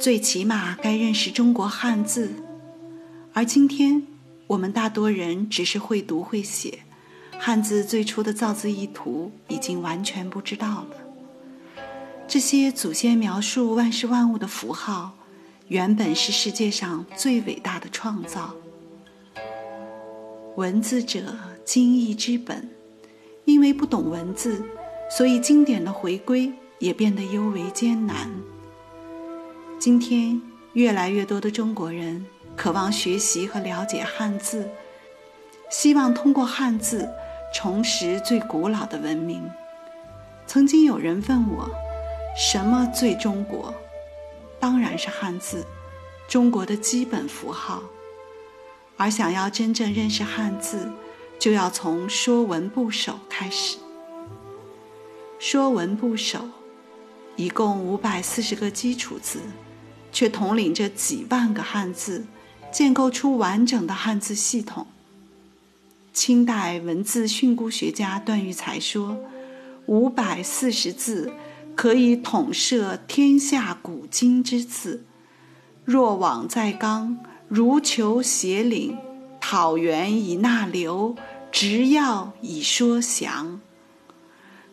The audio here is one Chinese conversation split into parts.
最起码该认识中国汉字，而今天我们大多人只是会读会写，汉字最初的造字意图已经完全不知道了。这些祖先描述万事万物的符号，原本是世界上最伟大的创造。文字者，经义之本。因为不懂文字，所以经典的回归也变得尤为艰难。今天，越来越多的中国人渴望学习和了解汉字，希望通过汉字重拾最古老的文明。曾经有人问我，什么最中国？当然是汉字，中国的基本符号。而想要真正认识汉字，就要从《说文部首》开始。《说文部首》一共五百四十个基础字。却统领着几万个汉字，建构出完整的汉字系统。清代文字训诂学家段玉裁说：“五百四十字可以统摄天下古今之字，若网在纲，如求斜岭，讨源以纳流，直要以说详。”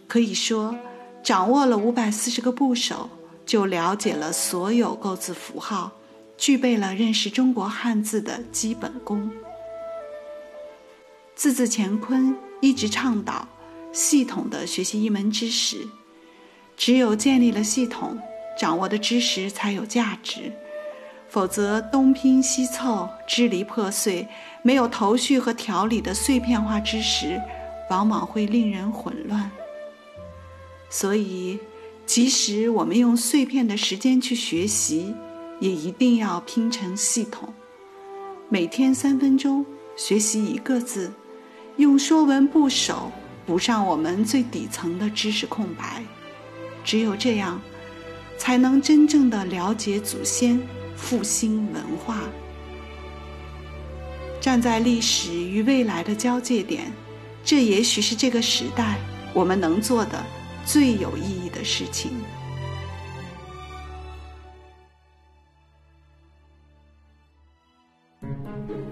可以说，掌握了五百四十个部首。就了解了所有构字符号，具备了认识中国汉字的基本功。字字乾坤一直倡导系统的学习一门知识，只有建立了系统，掌握的知识才有价值，否则东拼西凑、支离破碎、没有头绪和条理的碎片化知识，往往会令人混乱。所以。即使我们用碎片的时间去学习，也一定要拼成系统。每天三分钟学习一个字，用《说文部首》补上我们最底层的知识空白。只有这样，才能真正的了解祖先，复兴文化。站在历史与未来的交界点，这也许是这个时代我们能做的。最有意义的事情。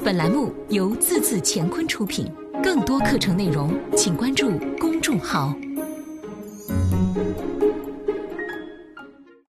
本栏目由字字乾坤出品，更多课程内容，请关注公众号。